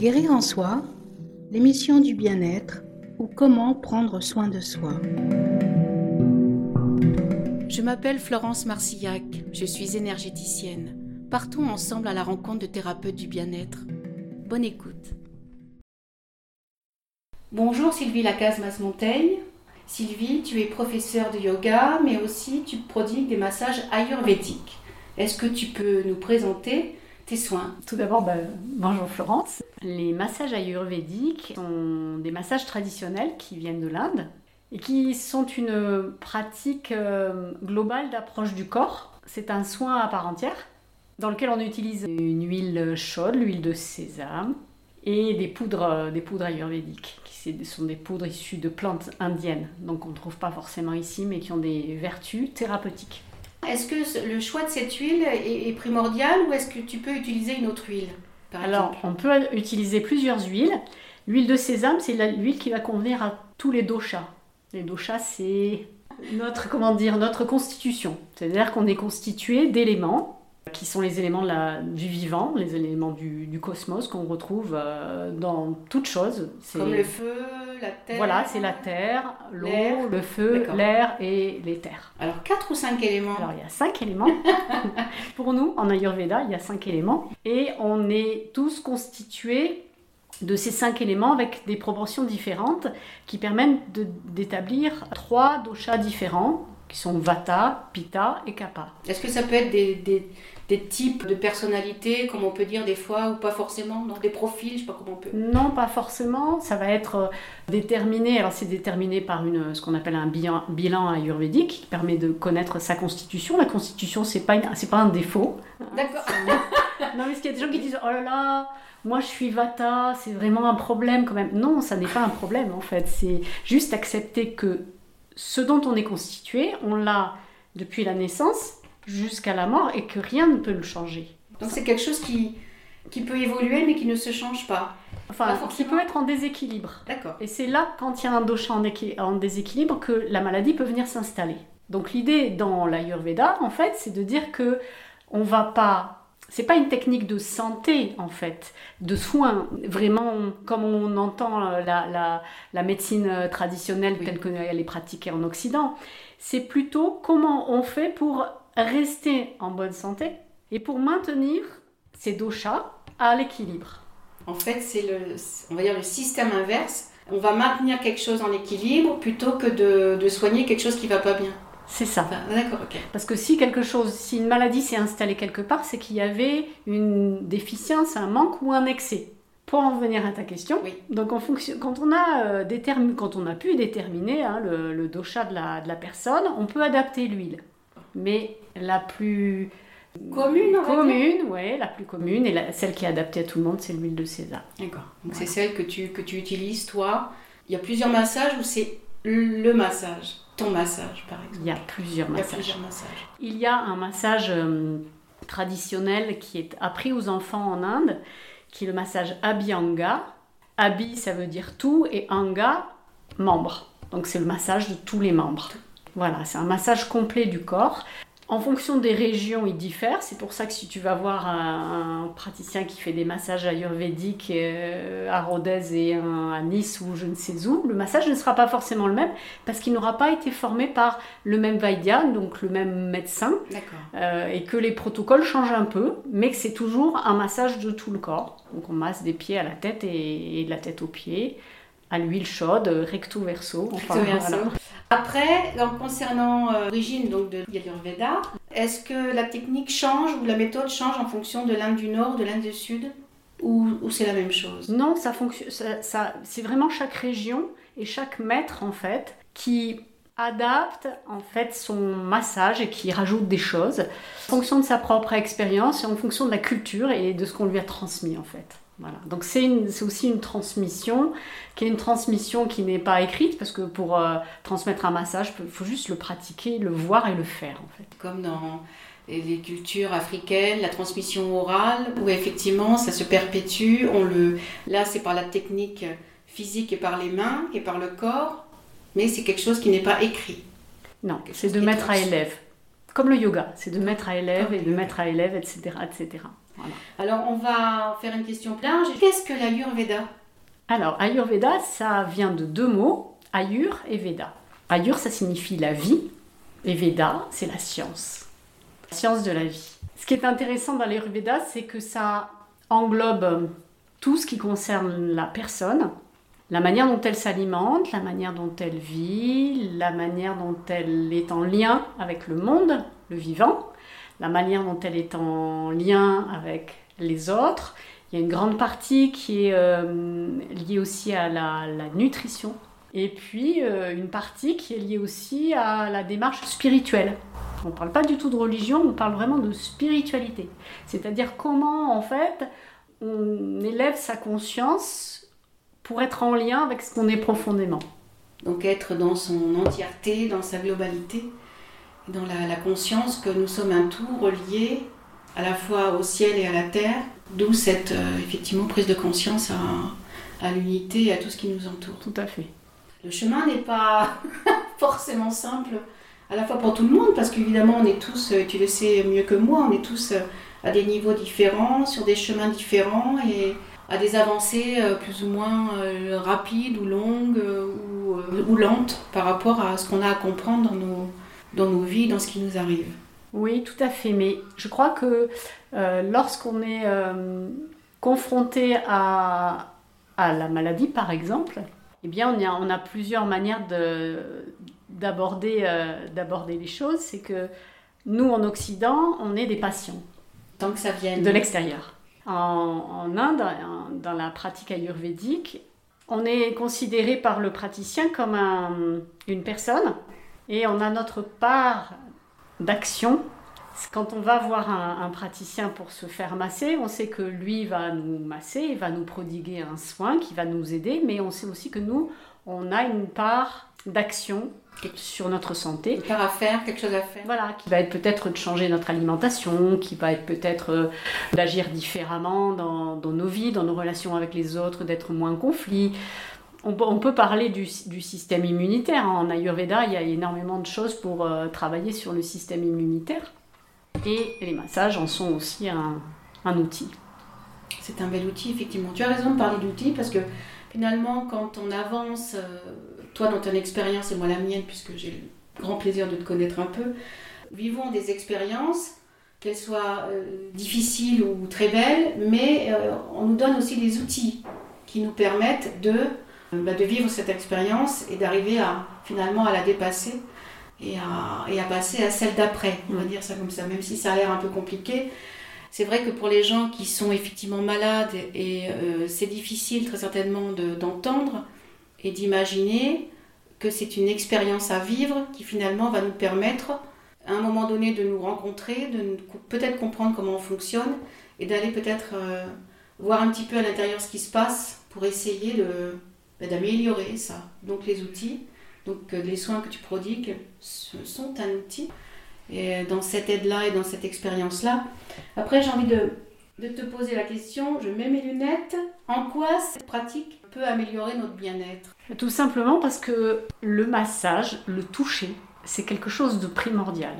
Guérir en soi, l'émission du bien-être ou comment prendre soin de soi. Je m'appelle Florence Marcillac, je suis énergéticienne. Partons ensemble à la rencontre de thérapeutes du bien-être. Bonne écoute. Bonjour Sylvie Lacaze-Masmontaigne. Sylvie, tu es professeure de yoga, mais aussi tu prodigues des massages ayurvédiques. Est-ce que tu peux nous présenter tes soins Tout d'abord, bah, bonjour Florence. Les massages ayurvédiques sont des massages traditionnels qui viennent de l'Inde et qui sont une pratique euh, globale d'approche du corps. C'est un soin à part entière dans lequel on utilise une huile chaude, l'huile de sésame et des poudres, des poudres ayurvédiques qui sont des poudres issues de plantes indiennes, donc on ne trouve pas forcément ici, mais qui ont des vertus thérapeutiques. Est-ce que le choix de cette huile est primordial ou est-ce que tu peux utiliser une autre huile Alors, on peut utiliser plusieurs huiles. L'huile de sésame, c'est l'huile qui va convenir à tous les doshas. Les doshas, c'est notre, comment dire, notre constitution. C'est-à-dire qu'on est constitué d'éléments qui sont les éléments du vivant, les éléments du, cosmos qu'on retrouve euh, dans toute chose. Comme le feu, la terre. Voilà, c'est la terre, l'eau, le feu, l'air et l'éther. Alors quatre ou cinq éléments Alors il y a cinq éléments. Pour nous, en Ayurveda, il y a cinq éléments. Et on est tous constitués de ces cinq éléments avec des proportions différentes qui permettent d'établir trois doshas différents qui sont Vata, Pitta et Kapha. Est-ce que ça peut être des, des, des, types de personnalités, comme on peut dire des fois, ou pas forcément Des profils, je sais pas comment on peut. Non, pas forcément. Ça va être euh, déterminé. Alors, c'est déterminé par une, ce qu'on appelle un bilan, bilan ayurvédique qui permet de connaître sa constitution. La constitution, c'est pas, c'est pas un défaut. D'accord. non, mais parce qu'il y a des gens qui disent Oh là là, moi je suis Vata, c'est vraiment un problème quand même. Non, ça n'est pas un problème en fait. C'est juste accepter que ce dont on est constitué, on l'a depuis la naissance jusqu'à la mort et que rien ne peut le changer. Donc c'est quelque chose qui, qui peut évoluer mais qui ne se change pas. Enfin, qui peut être en déséquilibre. D'accord. Et c'est là, quand il y a un dosha en, déséquilibre, que la maladie peut venir s'installer. Donc l'idée dans l'Ayurveda, en fait, c'est de dire que on va pas c'est pas une technique de santé en fait, de soins, vraiment comme on entend la, la, médecine traditionnelle telle qu'elle est pratiquée en Occident. C'est plutôt comment on fait pour rester en bonne santé et pour maintenir ces doshas à l'équilibre. En fait, c'est le, on va dire le système inverse. On va maintenir quelque chose en équilibre plutôt que de, de soigner quelque chose qui va pas bien. C'est ça. D'accord, ok. Parce que si quelque chose, si une maladie s'est installée quelque part, c'est qu'il y avait une déficience, un manque ou un excès. Pour en venir à ta question, oui. donc en fonction, quand on a euh, quand on a pu déterminer hein, le, le, dosha de la, de la personne, on peut adapter l'huile. Mais la plus commune, on commune, ouais, la plus commune et celle qui est adaptée à tout le monde, c'est l'huile de sésame. D'accord. Donc c'est celle que tu que tu utilises toi. Il y a plusieurs massages où c'est le massage massage, par exemple? Il y a plusieurs massages. Il y a, plusieurs massages. Il y a un massage euh, traditionnel qui est appris aux enfants en Inde, qui est le massage Abhyanga. Abhi, ça veut dire tout, et Anga, membre. Donc c'est le massage de tous les membres. Voilà, c'est un massage complet du corps. En fonction des régions, il diffère. C'est pour ça que si tu vas voir un, praticien qui fait des massages ayurvédiques euh, à Rodez et à Nice ou je ne sais où, le massage ne sera pas forcément le même parce qu'il n'aura pas été formé par le même Vaidya, donc le même médecin, euh, et que les protocoles changent un peu, mais que c'est toujours un massage de tout le corps. Donc on masse des pieds à la tête et, de la tête aux pieds à l'huile chaude, recto verso. Enfin, verso. Après, concernant euh, l'origine de l'Ayurveda, est-ce que la technique change ou la méthode change en fonction de l'Inde du Nord, de l'Inde du Sud ou, c'est la même chose? Non, ça fonctionne. Ça, c'est vraiment chaque région et chaque maître en fait qui adapte en fait son massage et qui rajoute des choses en fonction de sa propre expérience et en fonction de la culture et de ce qu'on lui a transmis en fait. Donc c'est aussi une transmission qui est une transmission qui n'est pas écrite parce que pour euh, transmettre un massage, il faut juste le pratiquer, le voir et le faire en fait. Comme dans les cultures africaines, la transmission orale où effectivement ça se perpétue. On le, là c'est par la technique physique et par les mains et par le corps, mais c'est quelque chose qui n'est pas écrit. Non, c'est de mettre à élève. Comme le yoga, c'est de mettre à élève et de mettre à élève, etc. etc. Alors on va faire une question large. Qu'est-ce que l'Ayurveda? Alors Ayurveda, ça vient de deux mots, Ayur et Veda. Ayur, ça signifie la vie, et Veda, c'est la science. La science de la vie. Ce qui est intéressant dans l'Ayurveda, c'est que ça englobe tout ce qui concerne la personne, la manière dont elle s'alimente, la manière dont elle vit, la manière dont elle est en lien avec le monde, le vivant, la manière dont elle est en lien avec les autres. Il y a une grande partie qui est euh, liée aussi à la, nutrition. Et puis euh, une partie qui est liée aussi à la démarche spirituelle. On ne parle pas du tout de religion, on parle vraiment de spiritualité. C'est-à-dire comment en fait on élève sa conscience pour être en lien avec ce qu'on est profondément. Donc être dans son entièreté, dans sa globalité dans la, conscience que nous sommes un tout relié à la fois au ciel et à la terre, d'où cette euh, effectivement prise de conscience à, à l'unité et à tout ce qui nous entoure. Tout à fait. Le chemin n'est pas forcément simple à la fois pour tout le monde, parce qu'évidemment on est tous, euh, tu le sais mieux que moi, on est tous euh, à des niveaux différents, sur des chemins différents et à des avancées plus ou moins rapides ou longues ou, ou lentes par rapport à ce qu'on a à comprendre dans nos, dans nos vies, dans ce qui nous arrive. Oui, tout à fait. Mais je crois que euh, lorsqu'on est euh, confronté à, à, la maladie, par exemple, eh bien, on a, on a plusieurs manières d'aborder euh, d'aborder les choses. C'est que nous, en Occident, on est des patients. Tant que ça vienne. De l'extérieur. En, Inde, dans la pratique ayurvédique, on est considéré par le praticien comme un, une personne et on a notre part d'action. Quand on va voir un, praticien pour se faire masser, on sait que lui va nous masser, il va nous prodiguer un soin qui va nous aider, mais on sait aussi que nous, on a une part d'action sur notre santé. Part à faire, quelque chose à faire. Voilà, qui va être peut-être de changer notre alimentation, qui va être peut-être euh, d'agir différemment dans, dans, nos vies, dans nos relations avec les autres, d'être moins conflit on, peut parler du, système immunitaire. En Ayurveda, il y a énormément de choses pour euh, travailler sur le système immunitaire. Et les massages en sont aussi un, outil. C'est un bel outil, effectivement. Tu as raison de parler d'outils parce que finalement, quand on avance, euh, toi dans ton expérience et moi la mienne, puisque j'ai le grand plaisir de te connaître un peu, vivons des expériences, qu'elles soient euh, difficiles ou très belles, mais on nous donne aussi des outils qui nous permettent de bah, de vivre cette expérience et d'arriver à finalement à la dépasser et à, et à passer à celle d'après, on va dire ça comme ça, même si ça a l'air un peu compliqué. C'est vrai que pour les gens qui sont effectivement malades, et euh, c'est difficile très certainement d'entendre et d'imaginer que c'est une expérience à vivre qui finalement va nous permettre à un moment donné de nous rencontrer, de peut-être comprendre comment on fonctionne et d'aller peut-être euh, voir un petit peu à l'intérieur ce qui se passe pour essayer de, d'améliorer ça. Donc les outils, donc euh, les soins que tu prodigues sont un outil. Et dans cette aide-là et dans cette expérience-là. Après, j'ai envie de, de te poser la question, je mets mes lunettes, en quoi cette pratique peut améliorer notre bien-être Tout simplement parce que le massage, le toucher, c'est quelque chose de primordial.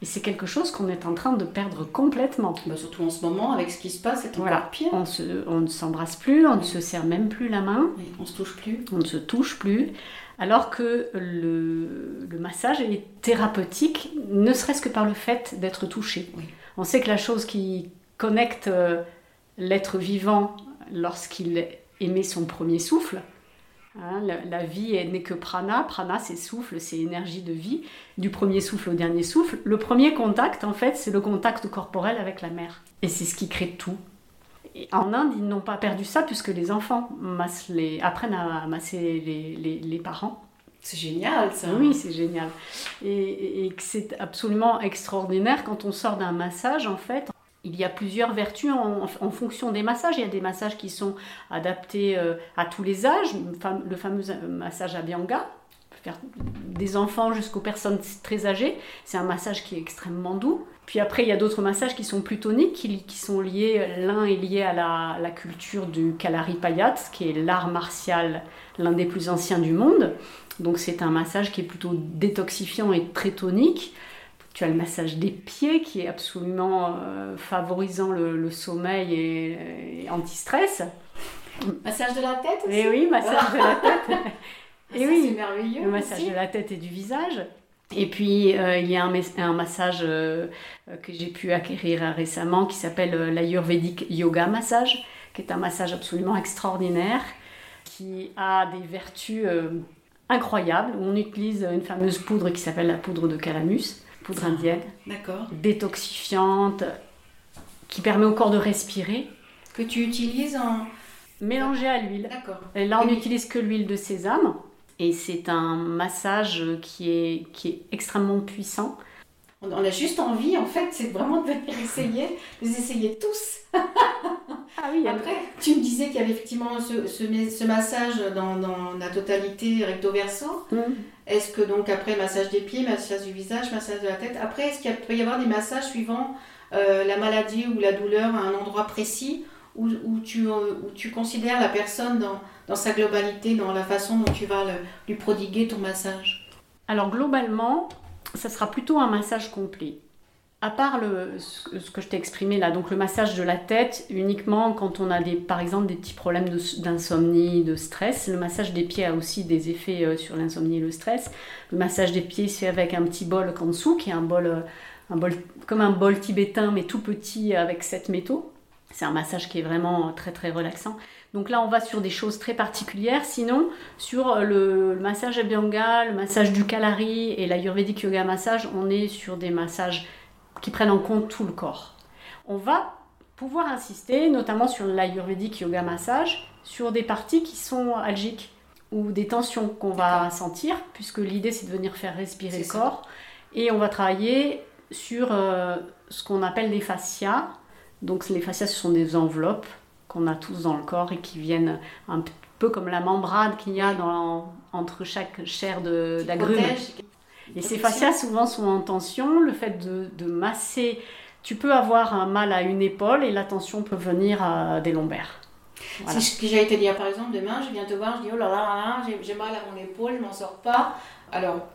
Et c'est quelque chose qu'on est en train de perdre complètement. Bah, surtout en ce moment, avec ce qui se passe, c'est encore voilà. pire. On, on ne s'embrasse plus, on ne se serre même plus la main. on se touche plus. On ne se touche plus. Alors que le, le massage est thérapeutique, ne serait-ce que par le fait d'être touché. On sait que la chose qui connecte euh, l'être vivant lorsqu'il émet son premier souffle, Hein, la, vie n'est que prana. Prana, c'est souffle, c'est énergie de vie. Du premier souffle au dernier souffle. Le premier contact, en fait, c'est le contact corporel avec la mère. Et c'est ce qui crée tout. en Inde, ils n'ont pas perdu ça puisque les enfants les, apprennent à masser les, parents. C'est génial ça. Oui, c'est génial. Et, et c'est absolument extraordinaire quand on sort d'un massage, en fait, il y a plusieurs vertus en, fonction des massages. Il y a des massages qui sont adaptés euh, à tous les âges, le fameux massage Abhyanga, faire des enfants jusqu'aux personnes très âgées. C'est un massage qui est extrêmement doux. Puis après, il y a d'autres massages qui sont plus toniques, qui, sont liés, l'un est lié à la, culture du Kalaripayat, qui est l'art martial, l'un des plus anciens du monde. Donc c'est un massage qui est plutôt détoxifiant et très tonique Tu as le massage des pieds qui est absolument euh, favorisant le, sommeil et, anti-stress. Massage de la tête aussi Et oui, massage de la tête. et oui, c'est merveilleux. Le massage de la tête et du visage. Et puis, euh, il y a un, un massage euh, que j'ai pu acquérir récemment qui s'appelle l'Ayurvedic Yoga Massage, qui est un massage absolument extraordinaire, qui a des vertus incroyables. On utilise une fameuse poudre qui s'appelle la poudre de calamus poudre indienne. D'accord. Détoxifiante, qui permet au corps de respirer. Que tu utilises en. Mélangé à l'huile. D'accord. Et là, on n'utilise que l'huile de sésame. Et c'est un massage qui est, qui est extrêmement puissant. On a juste envie, en fait, c'est vraiment de venir essayer, de les essayer tous. oui, Après, tu me disais qu'il y avait effectivement ce, ce, massage dans, dans, la totalité recto-verso. Mm. Est-ce que donc après massage des pieds, massage du visage, massage de la tête, après est-ce qu'il peut y avoir des massages suivant euh, la maladie ou la douleur à un endroit précis où, où, tu, euh, où tu considères la personne dans, dans, sa globalité, dans la façon dont tu vas lui prodiguer ton massage? Alors globalement, ça sera plutôt un massage complet. À part le, ce que je t'ai exprimé là, donc le massage de la tête, uniquement quand on a des, par exemple des petits problèmes d'insomnie, de, stress. Le massage des pieds a aussi des effets euh, sur l'insomnie et le stress. Le massage des pieds fait avec un petit bol kansu, qui est un bol, euh, un bol comme un bol tibétain, mais tout petit avec sept métaux. C'est un massage qui est vraiment très très relaxant. Donc là, on va sur des choses très particulières. Sinon, sur le, massage Abhyanga, le massage du Kalari et l'Ayurvedic Yoga Massage, on est sur des massages qui prennent en compte tout le corps. On va pouvoir insister, notamment sur l'Ayurvedic Yoga Massage, sur des parties qui sont algiques ou des tensions qu'on va sentir, puisque l'idée c'est de venir faire respirer le corps. Et on va travailler sur euh, ce qu'on appelle les fascias. Donc les fascias, ce sont des enveloppes qu'on a tous dans le corps et qui viennent un peu comme la membrane qu'il y a dans, entre chaque chair d'agrumes. Ces fascias souvent sont en tension. Le fait de, masser, tu peux avoir un mal à une épaule et la tension peut venir à des lombaires. C'est ce que j'ai été dire par exemple, demain je viens te voir, je dis oh là là, là j'ai mal à mon épaule, je m'en sors pas. Alors,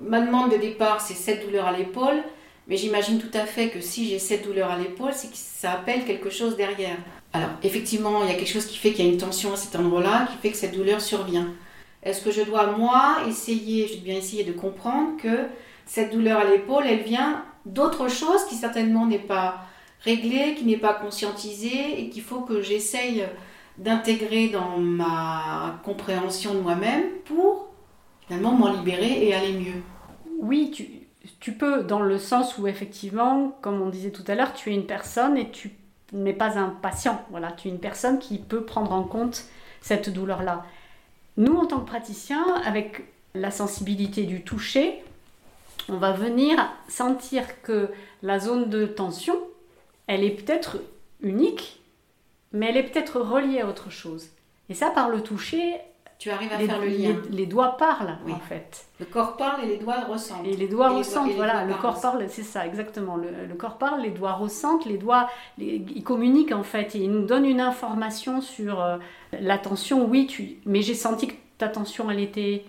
ma demande de départ c'est cette douleur à l'épaule, mais j'imagine tout à fait que si j'ai cette douleur à l'épaule, c'est que ça appelle quelque chose derrière. Alors, effectivement, il y a quelque chose qui fait qu'il y a une tension à cet endroit-là, qui fait que cette douleur survient. Est-ce que je dois, moi, essayer, je bien essayer de comprendre que cette douleur à l'épaule, elle vient d'autre chose qui certainement n'est pas réglée, qui n'est pas conscientisée et qu'il faut que j'essaye d'intégrer dans ma compréhension de moi-même pour finalement m'en libérer et aller mieux. Oui, tu, tu peux, dans le sens où effectivement, comme on disait tout à l'heure, tu es une personne et tu n'est pas un patient. Voilà, tu es une personne qui peut prendre en compte cette douleur-là. Nous, en tant que praticiens, avec la sensibilité du toucher, on va venir sentir que la zone de tension, elle est peut-être unique, mais elle est peut-être reliée à autre chose. Et ça, par le toucher, tu arrives à faire le lien. Les, doigts parlent, en fait. Le corps parle et les doigts ressentent. Et les doigts ressentent, voilà. Le corps parle, c'est ça, exactement. Le, corps parle, les doigts ressentent, les doigts, ils communiquent, en fait. Et ils nous donnent une information sur euh, l'attention. Oui, tu, mais j'ai senti que ta tension, elle était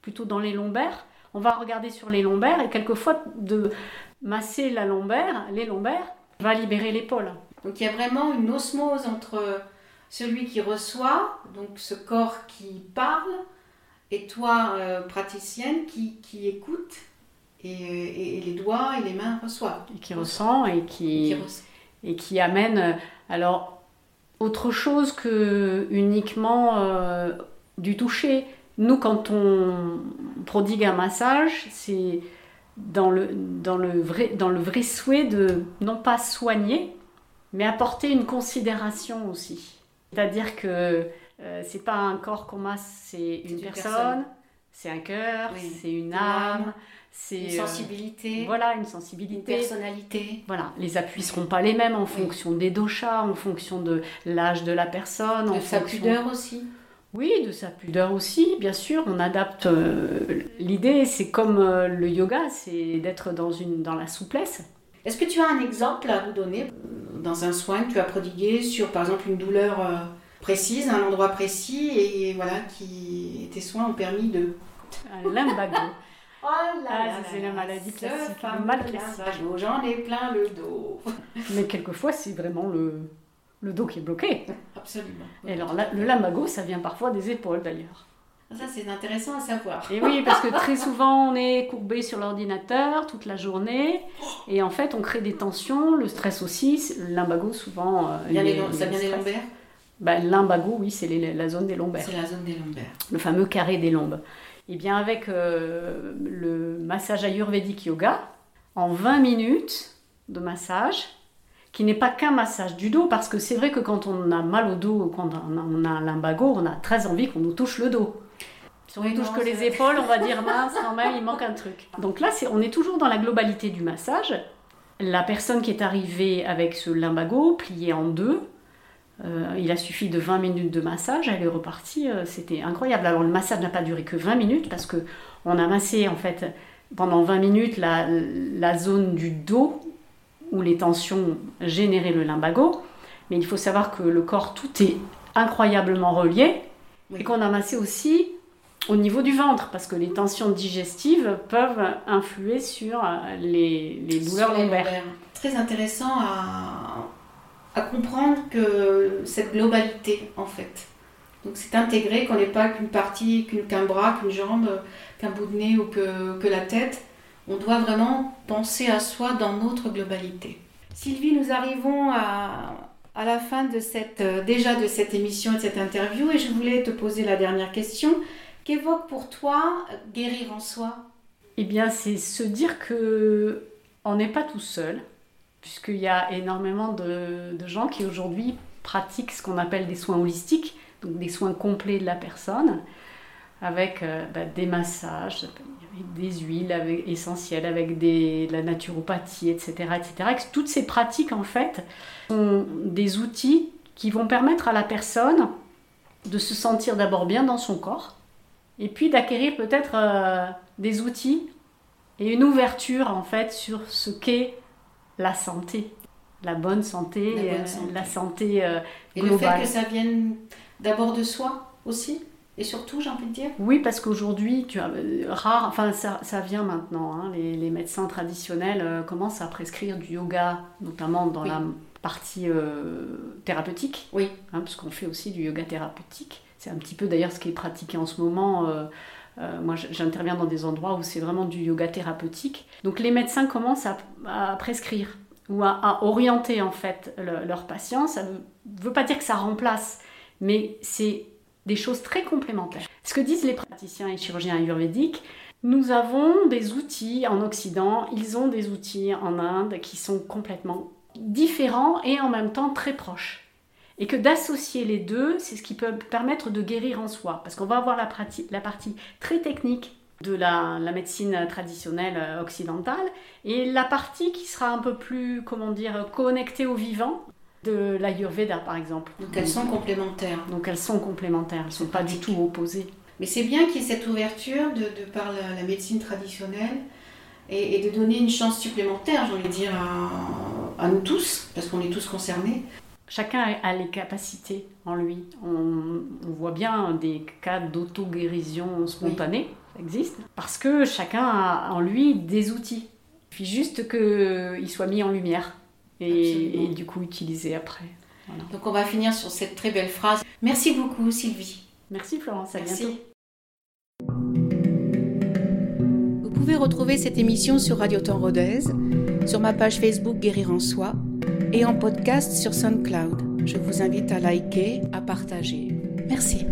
plutôt dans les lombaires. On va regarder sur les lombaires et quelquefois de masser la lombaire, les lombaires, va libérer l'épaule. Donc il y a vraiment une osmose entre celui qui reçoit, donc ce corps qui parle, et toi, euh, praticienne, qui, qui écoute, et, et, les doigts et les mains reçoivent. Et qui ressent et qui, et qui, amène, euh, alors, autre chose que uniquement euh, du toucher. Nous, quand on prodigue un massage, c'est dans le, dans, le vrai, dans le vrai souhait de non pas soigner, mais apporter une considération aussi. C'est-à-dire que euh, c'est pas un corps qu'on masse, c'est une, personne, c'est un cœur, c'est une âme, c'est une euh, sensibilité. voilà, une sensibilité. Une personnalité. Voilà, les appuis seront pas les mêmes en fonction des doshas, en fonction de l'âge de la personne, de en sa pudeur aussi. Oui, de sa pudeur aussi, bien sûr. On adapte. Euh, l'idée, c'est comme le yoga, c'est d'être dans une dans la souplesse. Est-ce que tu as un exemple à nous donner? Dans un soin que tu as prodigué sur, par exemple, une douleur euh, précise, un endroit précis, et voilà, qui tes soins ont permis de... Un limbago. Oh là Ah, là là c'est la maladie classique, le mal classique. lumbago, J'en ai plein le dos. Mais quelquefois, c'est vraiment le, le dos qui est bloqué. Absolument. Et alors, le lumbago, ça vient parfois des épaules d'ailleurs. Ça, c'est intéressant à savoir. Et oui, parce que très souvent, on est courbé sur l'ordinateur toute la journée. Et en fait, on crée des tensions. Le stress aussi. Le lumbago, souvent. euh, il y a- ça vient des lombaires? Le lumbago, oui, c'est la zone des lombaires. C'est la zone des lombaires. le fameux carré des lombes. Et bien avec euh, le massage ayurvédique yoga, en 20 minutes de massage, qui n'est pas qu'un massage du dos, parce que c'est vrai que quand on a mal au dos, quand on a, on a un lumbago, on a très envie qu'on nous touche le dos. Si on ne touche que les épaules, on va dire mince, quand même, il manque un truc. Donc là, c'est- on est toujours dans la globalité du massage. La personne qui est arrivée avec ce lumbago plié en deux, euh, il a suffi de 20 minutes de massage, elle est repartie, euh, c'était incroyable. Alors le massage n'a pas duré que 20 minutes parce que on a massé en fait pendant 20 minutes la, la zone du dos où les tensions généraient le lumbago. Mais il faut savoir que le corps tout est incroyablement relié Oui. et qu'on a massé aussi au niveau du ventre parce que les tensions digestives peuvent influer sur euh, les, les douleurs Sur les lombaires. lombaires. Très intéressant à, à comprendre que cette globalité, en fait. Donc c'est intégré, qu'on n'est pas qu'une partie, qu'un bras, qu'une jambe, qu'un bout de nez ou que, que la tête. On doit vraiment penser à soi dans notre globalité. Sylvie, nous arrivons à, à la fin de cette, euh, déjà de cette émission et de cette interview et je voulais te poser la dernière question. Qu'évoque pour toi euh, guérir en soi? Eh bien, c'est se dire que on n'est pas tout seul, puisqu'il y a énormément de, gens qui aujourd'hui pratiquent ce qu'on appelle des soins holistiques, donc des soins complets de la personne, avec euh, bah, des massages, avec des huiles essentielles, avec des, de la naturopathie, etc., etc. Toutes ces pratiques, en fait, sont des outils qui vont permettre à la personne de se sentir d'abord bien dans son corps, et puis d'acquérir peut-être euh, des outils et une ouverture en fait sur ce qu'est la santé, la bonne santé, La bonne euh, santé. la santé euh, Et le globale. fait que ça vienne d'abord de soi aussi, et surtout, j'ai envie de dire? Oui, parce qu'aujourd'hui, tu as euh, rare, enfin ça, ça vient maintenant. hein, les, les médecins traditionnels euh, commencent à prescrire du yoga, notamment dans Oui. la partie euh, thérapeutique. Oui. hein, parce qu'on fait aussi du yoga thérapeutique. C'est un petit peu d'ailleurs ce qui est pratiqué en ce moment. euh, euh, moi, j'interviens dans des endroits où c'est vraiment du yoga thérapeutique. Donc les médecins commencent à, prescrire ou à, orienter en fait le- leurs patients. Ça ne veut pas dire que ça remplace, mais c'est des choses très complémentaires. Ce que disent les praticiens et chirurgiens ayurvédiques, nous avons des outils en Occident, ils ont des outils en Inde qui sont complètement différents et en même temps très proches. Et que d'associer les deux, c'est ce qui peut permettre de guérir en soi. Parce qu'on va avoir la, partie très technique de la, la médecine traditionnelle euh, occidentale et la partie qui sera un peu plus, comment dire, connectée au vivant de l'Ayurveda par exemple. Donc elles sont complémentaires. Donc elles sont complémentaires, elles ne sont pas du tout opposées. Mais c'est bien qu'il y ait cette ouverture de, de par la, la médecine traditionnelle et, et de donner une chance supplémentaire, de dire, à, à nous tous, parce qu'on est tous concernés. Chacun a les capacités en lui. On, on voit bien des cas d'auto-guérison spontanée, ça existe, parce que chacun a en lui des outils. Il suffit juste qu'il soit mis en lumière et, du coup utilisé après. Donc on va finir sur cette très belle phrase. Merci beaucoup Sylvie. Merci Florence, à bientôt. Merci. Vous pouvez retrouver cette émission sur Radio Temps Rodez, sur ma page Facebook Guérir en Soi et en podcast sur SoundCloud. Je vous invite à liker, à partager. Merci.